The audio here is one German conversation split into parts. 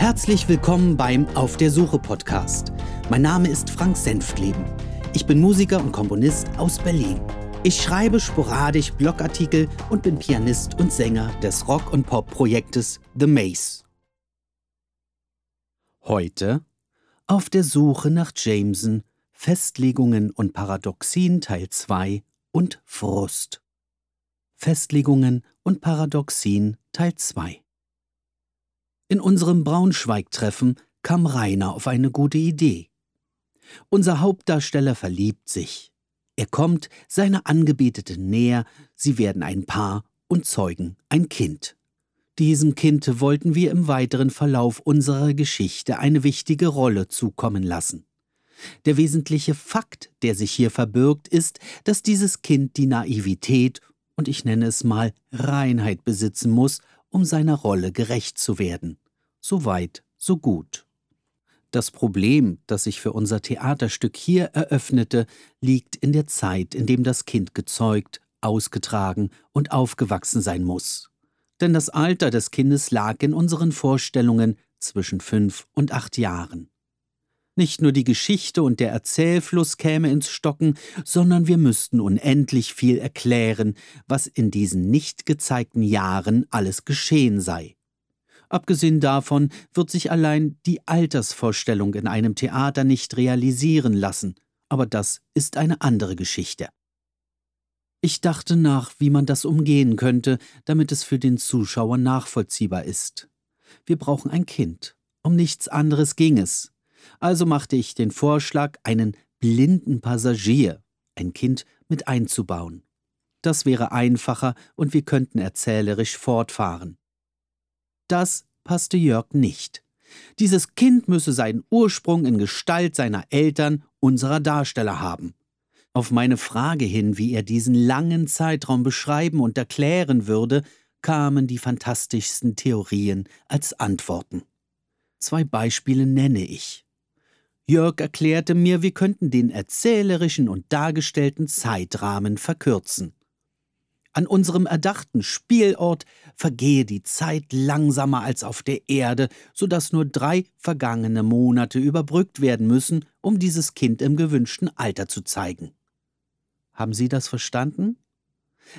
Herzlich willkommen beim Auf der Suche Podcast. Mein Name ist Frank Senftleben. Ich bin Musiker und Komponist aus Berlin. Ich schreibe sporadisch Blogartikel und bin Pianist und Sänger des Rock- und Pop-Projektes The Maze. Heute auf der Suche nach Jameson, Festlegungen und Paradoxien Teil 2 und Frust. Festlegungen und Paradoxien Teil 2 in unserem Braunschweig-Treffen kam Rainer auf eine gute Idee. Unser Hauptdarsteller verliebt sich. Er kommt seiner Angebeteten näher, sie werden ein Paar und zeugen ein Kind. Diesem Kind wollten wir im weiteren Verlauf unserer Geschichte eine wichtige Rolle zukommen lassen. Der wesentliche Fakt, der sich hier verbirgt, ist, dass dieses Kind die Naivität und ich nenne es mal Reinheit besitzen muss, um seiner Rolle gerecht zu werden. So weit, so gut. Das Problem, das sich für unser Theaterstück hier eröffnete, liegt in der Zeit, in dem das Kind gezeugt, ausgetragen und aufgewachsen sein muss. Denn das Alter des Kindes lag in unseren Vorstellungen zwischen fünf und acht Jahren. Nicht nur die Geschichte und der Erzählfluss käme ins Stocken, sondern wir müssten unendlich viel erklären, was in diesen nicht gezeigten Jahren alles geschehen sei. Abgesehen davon wird sich allein die Altersvorstellung in einem Theater nicht realisieren lassen, aber das ist eine andere Geschichte. Ich dachte nach, wie man das umgehen könnte, damit es für den Zuschauer nachvollziehbar ist. Wir brauchen ein Kind. Um nichts anderes ging es. Also machte ich den Vorschlag, einen blinden Passagier, ein Kind, mit einzubauen. Das wäre einfacher und wir könnten erzählerisch fortfahren. Das passte Jörg nicht. Dieses Kind müsse seinen Ursprung in Gestalt seiner Eltern, unserer Darsteller haben. Auf meine Frage hin, wie er diesen langen Zeitraum beschreiben und erklären würde, kamen die fantastischsten Theorien als Antworten. Zwei Beispiele nenne ich. Jörg erklärte mir, wir könnten den erzählerischen und dargestellten Zeitrahmen verkürzen. An unserem erdachten Spielort vergehe die Zeit langsamer als auf der Erde, so dass nur drei vergangene Monate überbrückt werden müssen, um dieses Kind im gewünschten Alter zu zeigen. Haben Sie das verstanden?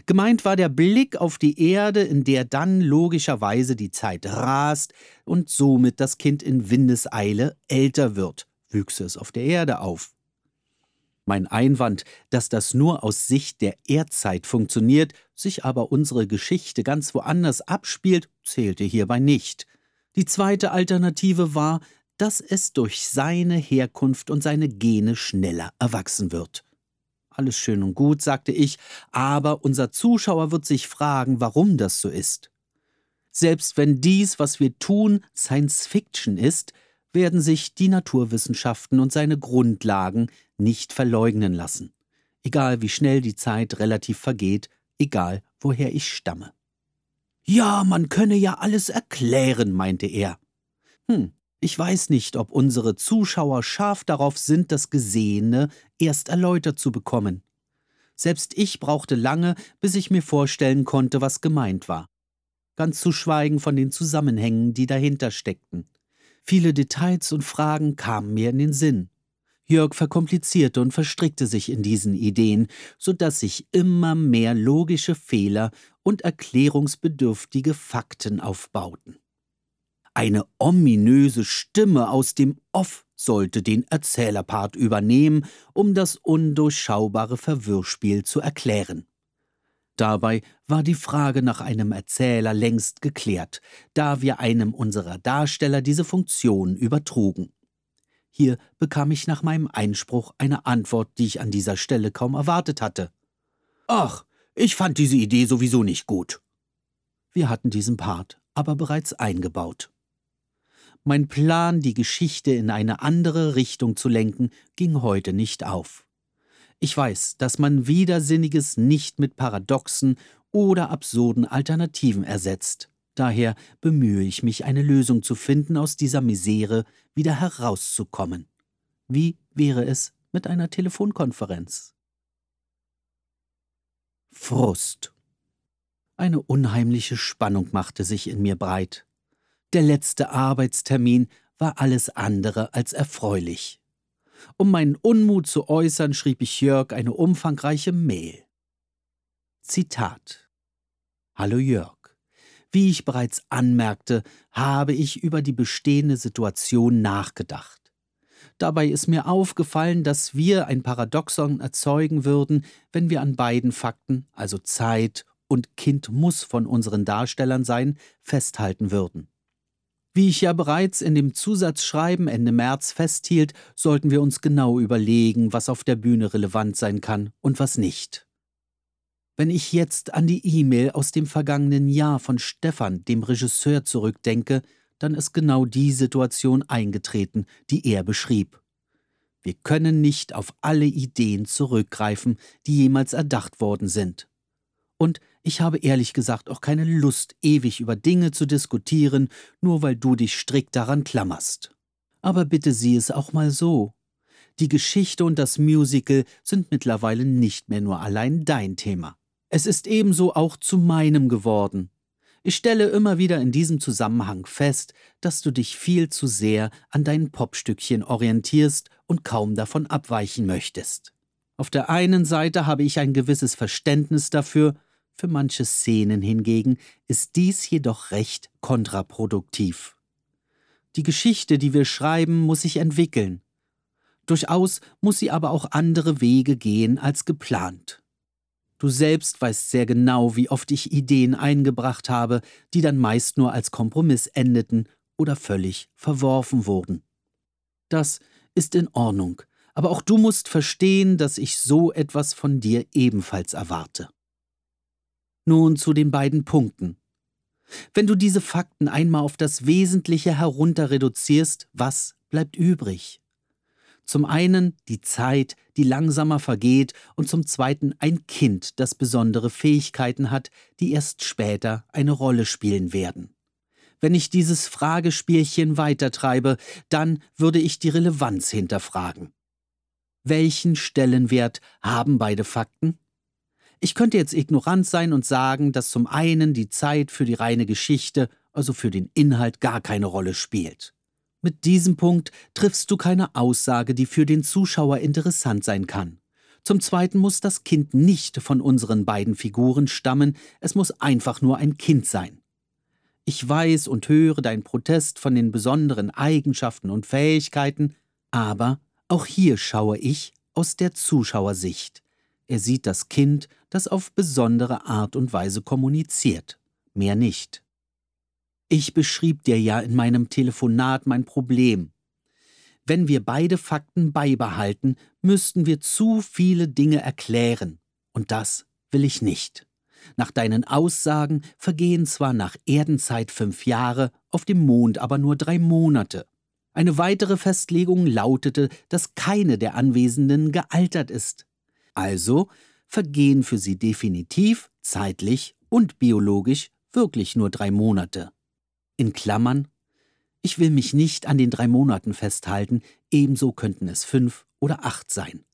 Gemeint war der Blick auf die Erde, in der dann logischerweise die Zeit rast und somit das Kind in Windeseile älter wird, wüchse es auf der Erde auf. Mein Einwand, dass das nur aus Sicht der Erdzeit funktioniert, sich aber unsere Geschichte ganz woanders abspielt, zählte hierbei nicht. Die zweite Alternative war, dass es durch seine Herkunft und seine Gene schneller erwachsen wird. Alles schön und gut, sagte ich, aber unser Zuschauer wird sich fragen, warum das so ist. Selbst wenn dies, was wir tun, Science Fiction ist, werden sich die Naturwissenschaften und seine Grundlagen nicht verleugnen lassen, egal wie schnell die Zeit relativ vergeht, egal woher ich stamme. Ja, man könne ja alles erklären, meinte er. Hm, ich weiß nicht, ob unsere Zuschauer scharf darauf sind, das Gesehene erst erläutert zu bekommen. Selbst ich brauchte lange, bis ich mir vorstellen konnte, was gemeint war. Ganz zu schweigen von den Zusammenhängen, die dahinter steckten. Viele Details und Fragen kamen mir in den Sinn. Jörg verkomplizierte und verstrickte sich in diesen Ideen, so dass sich immer mehr logische Fehler und erklärungsbedürftige Fakten aufbauten. Eine ominöse Stimme aus dem Off sollte den Erzählerpart übernehmen, um das undurchschaubare Verwirrspiel zu erklären. Dabei war die Frage nach einem Erzähler längst geklärt, da wir einem unserer Darsteller diese Funktion übertrugen. Hier bekam ich nach meinem Einspruch eine Antwort, die ich an dieser Stelle kaum erwartet hatte. Ach, ich fand diese Idee sowieso nicht gut. Wir hatten diesen Part aber bereits eingebaut. Mein Plan, die Geschichte in eine andere Richtung zu lenken, ging heute nicht auf. Ich weiß, dass man Widersinniges nicht mit paradoxen oder absurden Alternativen ersetzt. Daher bemühe ich mich, eine Lösung zu finden, aus dieser Misere wieder herauszukommen. Wie wäre es mit einer Telefonkonferenz? Frust. Eine unheimliche Spannung machte sich in mir breit. Der letzte Arbeitstermin war alles andere als erfreulich. Um meinen Unmut zu äußern, schrieb ich Jörg eine umfangreiche Mail. Zitat Hallo Jörg. Wie ich bereits anmerkte, habe ich über die bestehende Situation nachgedacht. Dabei ist mir aufgefallen, dass wir ein Paradoxon erzeugen würden, wenn wir an beiden Fakten, also Zeit und Kind muss von unseren Darstellern sein, festhalten würden. Wie ich ja bereits in dem Zusatzschreiben Ende März festhielt, sollten wir uns genau überlegen, was auf der Bühne relevant sein kann und was nicht. Wenn ich jetzt an die E-Mail aus dem vergangenen Jahr von Stefan, dem Regisseur, zurückdenke, dann ist genau die Situation eingetreten, die er beschrieb. Wir können nicht auf alle Ideen zurückgreifen, die jemals erdacht worden sind. Und ich habe ehrlich gesagt auch keine Lust, ewig über Dinge zu diskutieren, nur weil du dich strikt daran klammerst. Aber bitte sieh es auch mal so. Die Geschichte und das Musical sind mittlerweile nicht mehr nur allein dein Thema. Es ist ebenso auch zu meinem geworden. Ich stelle immer wieder in diesem Zusammenhang fest, dass du dich viel zu sehr an deinen Popstückchen orientierst und kaum davon abweichen möchtest. Auf der einen Seite habe ich ein gewisses Verständnis dafür, für manche Szenen hingegen ist dies jedoch recht kontraproduktiv. Die Geschichte, die wir schreiben, muss sich entwickeln. Durchaus muss sie aber auch andere Wege gehen als geplant. Du selbst weißt sehr genau, wie oft ich Ideen eingebracht habe, die dann meist nur als Kompromiss endeten oder völlig verworfen wurden. Das ist in Ordnung, aber auch du musst verstehen, dass ich so etwas von dir ebenfalls erwarte. Nun zu den beiden Punkten. Wenn du diese Fakten einmal auf das Wesentliche herunter reduzierst, was bleibt übrig? Zum einen die Zeit, die langsamer vergeht, und zum zweiten ein Kind, das besondere Fähigkeiten hat, die erst später eine Rolle spielen werden. Wenn ich dieses Fragespielchen weitertreibe, dann würde ich die Relevanz hinterfragen. Welchen Stellenwert haben beide Fakten? Ich könnte jetzt ignorant sein und sagen, dass zum einen die Zeit für die reine Geschichte, also für den Inhalt, gar keine Rolle spielt. Mit diesem Punkt triffst du keine Aussage, die für den Zuschauer interessant sein kann. Zum Zweiten muss das Kind nicht von unseren beiden Figuren stammen, es muss einfach nur ein Kind sein. Ich weiß und höre deinen Protest von den besonderen Eigenschaften und Fähigkeiten, aber auch hier schaue ich aus der Zuschauersicht. Er sieht das Kind, das auf besondere Art und Weise kommuniziert, mehr nicht. Ich beschrieb dir ja in meinem Telefonat mein Problem. Wenn wir beide Fakten beibehalten, müssten wir zu viele Dinge erklären, und das will ich nicht. Nach deinen Aussagen vergehen zwar nach Erdenzeit fünf Jahre, auf dem Mond aber nur drei Monate. Eine weitere Festlegung lautete, dass keine der Anwesenden gealtert ist. Also vergehen für sie definitiv, zeitlich und biologisch wirklich nur drei Monate. In Klammern, ich will mich nicht an den drei Monaten festhalten, ebenso könnten es fünf oder acht sein.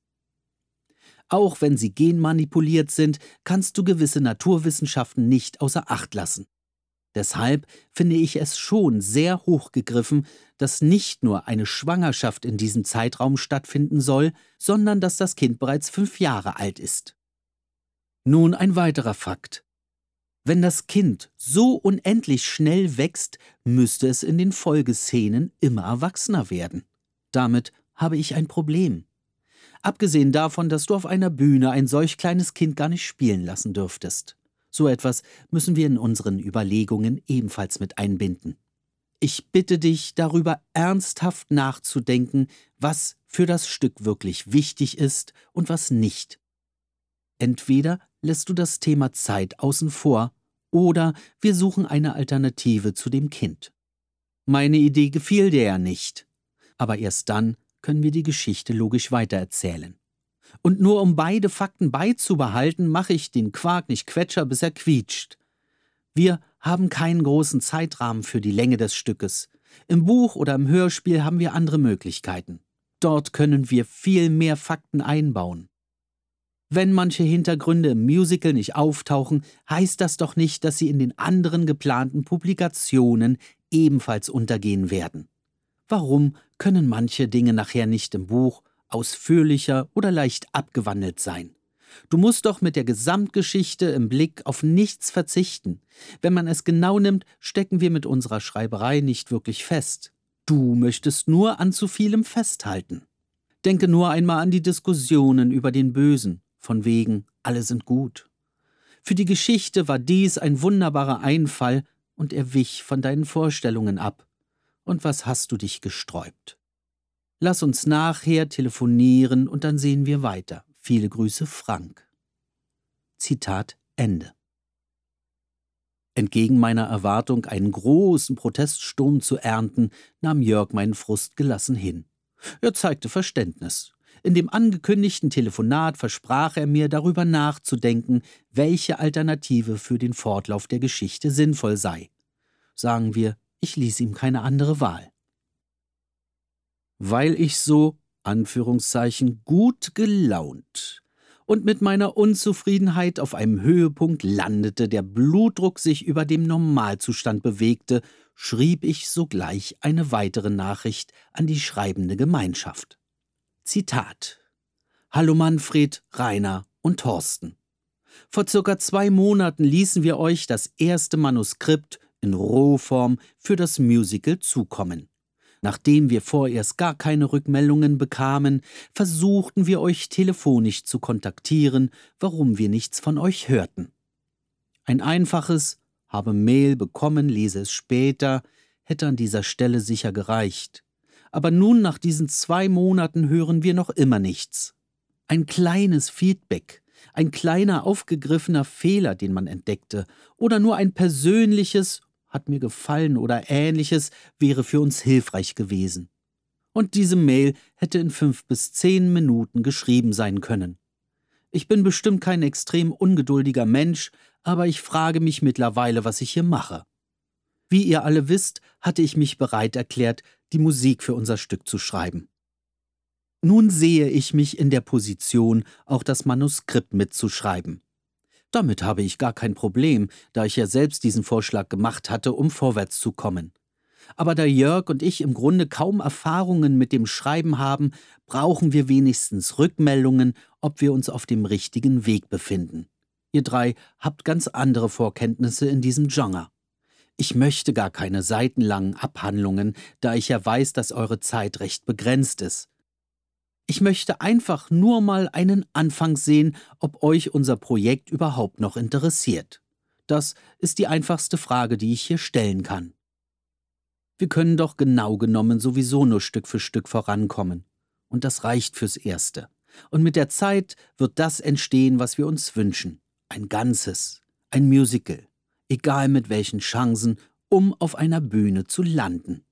Auch wenn sie genmanipuliert sind, kannst du gewisse Naturwissenschaften nicht außer Acht lassen. Deshalb finde ich es schon sehr hochgegriffen, dass nicht nur eine Schwangerschaft in diesem Zeitraum stattfinden soll, sondern dass das Kind bereits fünf Jahre alt ist. Nun ein weiterer Fakt. Wenn das Kind so unendlich schnell wächst, müsste es in den Folgeszenen immer erwachsener werden. Damit habe ich ein Problem. Abgesehen davon, dass du auf einer Bühne ein solch kleines Kind gar nicht spielen lassen dürftest. So etwas müssen wir in unseren Überlegungen ebenfalls mit einbinden. Ich bitte dich, darüber ernsthaft nachzudenken, was für das Stück wirklich wichtig ist und was nicht. Entweder lässt du das Thema Zeit außen vor, oder wir suchen eine Alternative zu dem Kind. Meine Idee gefiel dir ja nicht, aber erst dann können wir die Geschichte logisch weitererzählen. Und nur um beide Fakten beizubehalten, mache ich den Quark nicht quetscher, bis er quietscht. Wir haben keinen großen Zeitrahmen für die Länge des Stückes. Im Buch oder im Hörspiel haben wir andere Möglichkeiten. Dort können wir viel mehr Fakten einbauen. Wenn manche Hintergründe im Musical nicht auftauchen, heißt das doch nicht, dass sie in den anderen geplanten Publikationen ebenfalls untergehen werden. Warum können manche Dinge nachher nicht im Buch ausführlicher oder leicht abgewandelt sein? Du musst doch mit der Gesamtgeschichte im Blick auf nichts verzichten. Wenn man es genau nimmt, stecken wir mit unserer Schreiberei nicht wirklich fest. Du möchtest nur an zu vielem festhalten. Denke nur einmal an die Diskussionen über den Bösen, von wegen alle sind gut. Für die Geschichte war dies ein wunderbarer Einfall, und er wich von deinen Vorstellungen ab. Und was hast du dich gesträubt? Lass uns nachher telefonieren und dann sehen wir weiter. Viele Grüße, Frank. Zitat Ende. Entgegen meiner Erwartung, einen großen Proteststurm zu ernten, nahm Jörg meinen Frust gelassen hin. Er zeigte Verständnis. In dem angekündigten Telefonat versprach er mir, darüber nachzudenken, welche Alternative für den Fortlauf der Geschichte sinnvoll sei. Sagen wir, ich ließ ihm keine andere Wahl. Weil ich so, Anführungszeichen, gut gelaunt und mit meiner Unzufriedenheit auf einem Höhepunkt landete, der Blutdruck sich über dem Normalzustand bewegte, schrieb ich sogleich eine weitere Nachricht an die schreibende Gemeinschaft. Zitat Hallo Manfred, Rainer und Thorsten. Vor circa zwei Monaten ließen wir euch das erste Manuskript in Rohform für das Musical zukommen. Nachdem wir vorerst gar keine Rückmeldungen bekamen, versuchten wir euch telefonisch zu kontaktieren, warum wir nichts von euch hörten. Ein einfaches habe Mail bekommen, lese es später, hätte an dieser Stelle sicher gereicht. Aber nun nach diesen zwei Monaten hören wir noch immer nichts. Ein kleines Feedback, ein kleiner aufgegriffener Fehler, den man entdeckte, oder nur ein persönliches hat mir gefallen oder ähnliches wäre für uns hilfreich gewesen. Und diese Mail hätte in fünf bis zehn Minuten geschrieben sein können. Ich bin bestimmt kein extrem ungeduldiger Mensch, aber ich frage mich mittlerweile, was ich hier mache. Wie ihr alle wisst, hatte ich mich bereit erklärt, die Musik für unser Stück zu schreiben. Nun sehe ich mich in der Position, auch das Manuskript mitzuschreiben. Damit habe ich gar kein Problem, da ich ja selbst diesen Vorschlag gemacht hatte, um vorwärts zu kommen. Aber da Jörg und ich im Grunde kaum Erfahrungen mit dem Schreiben haben, brauchen wir wenigstens Rückmeldungen, ob wir uns auf dem richtigen Weg befinden. Ihr drei habt ganz andere Vorkenntnisse in diesem Genre. Ich möchte gar keine seitenlangen Abhandlungen, da ich ja weiß, dass eure Zeit recht begrenzt ist. Ich möchte einfach nur mal einen Anfang sehen, ob euch unser Projekt überhaupt noch interessiert. Das ist die einfachste Frage, die ich hier stellen kann. Wir können doch genau genommen sowieso nur Stück für Stück vorankommen. Und das reicht fürs Erste. Und mit der Zeit wird das entstehen, was wir uns wünschen. Ein Ganzes, ein Musical, egal mit welchen Chancen, um auf einer Bühne zu landen.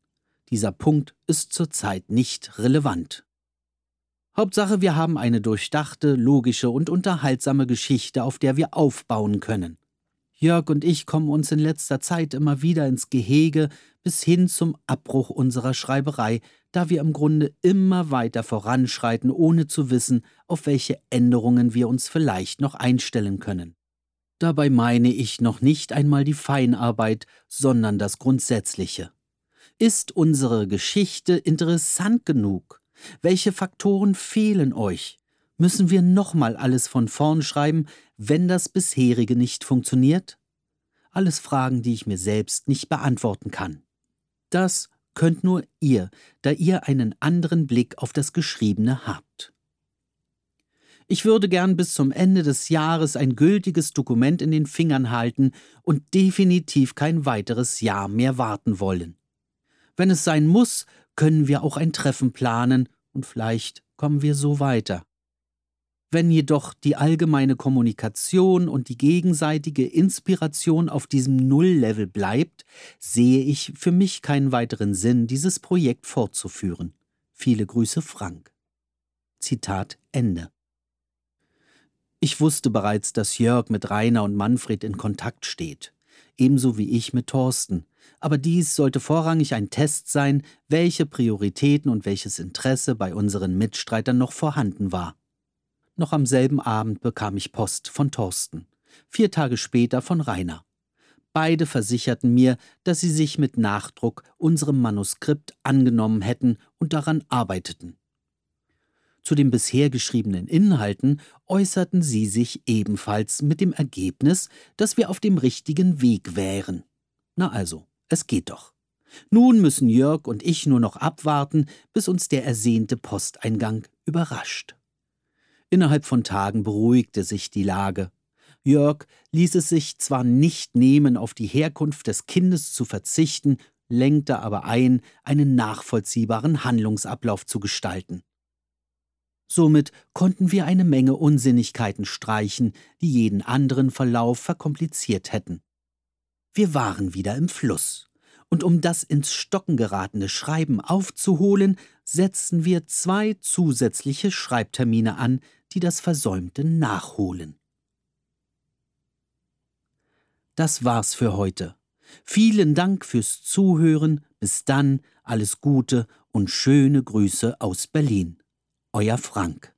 Dieser Punkt ist zurzeit nicht relevant. Hauptsache, wir haben eine durchdachte, logische und unterhaltsame Geschichte, auf der wir aufbauen können. Jörg und ich kommen uns in letzter Zeit immer wieder ins Gehege bis hin zum Abbruch unserer Schreiberei, da wir im Grunde immer weiter voranschreiten, ohne zu wissen, auf welche Änderungen wir uns vielleicht noch einstellen können. Dabei meine ich noch nicht einmal die Feinarbeit, sondern das Grundsätzliche. Ist unsere Geschichte interessant genug? Welche Faktoren fehlen euch? Müssen wir nochmal alles von vorn schreiben, wenn das bisherige nicht funktioniert? Alles Fragen, die ich mir selbst nicht beantworten kann. Das könnt nur ihr, da ihr einen anderen Blick auf das Geschriebene habt. Ich würde gern bis zum Ende des Jahres ein gültiges Dokument in den Fingern halten und definitiv kein weiteres Jahr mehr warten wollen. Wenn es sein muss, können wir auch ein Treffen planen und vielleicht kommen wir so weiter. Wenn jedoch die allgemeine Kommunikation und die gegenseitige Inspiration auf diesem Nulllevel bleibt, sehe ich für mich keinen weiteren Sinn, dieses Projekt fortzuführen. Viele Grüße, Frank. Zitat Ende. Ich wusste bereits, dass Jörg mit Rainer und Manfred in Kontakt steht, ebenso wie ich mit Thorsten, aber dies sollte vorrangig ein Test sein, welche Prioritäten und welches Interesse bei unseren Mitstreitern noch vorhanden war. Noch am selben Abend bekam ich Post von Thorsten, vier Tage später von Rainer. Beide versicherten mir, dass sie sich mit Nachdruck unserem Manuskript angenommen hätten und daran arbeiteten. Zu den bisher geschriebenen Inhalten äußerten sie sich ebenfalls mit dem Ergebnis, dass wir auf dem richtigen Weg wären. Na also, es geht doch. Nun müssen Jörg und ich nur noch abwarten, bis uns der ersehnte Posteingang überrascht. Innerhalb von Tagen beruhigte sich die Lage. Jörg ließ es sich zwar nicht nehmen, auf die Herkunft des Kindes zu verzichten, lenkte aber ein, einen nachvollziehbaren Handlungsablauf zu gestalten. Somit konnten wir eine Menge Unsinnigkeiten streichen, die jeden anderen Verlauf verkompliziert hätten. Wir waren wieder im Fluss, und um das ins Stocken geratene Schreiben aufzuholen, setzten wir zwei zusätzliche Schreibtermine an, die das Versäumte nachholen. Das war's für heute. Vielen Dank fürs Zuhören. Bis dann, alles Gute und schöne Grüße aus Berlin. Euer Frank.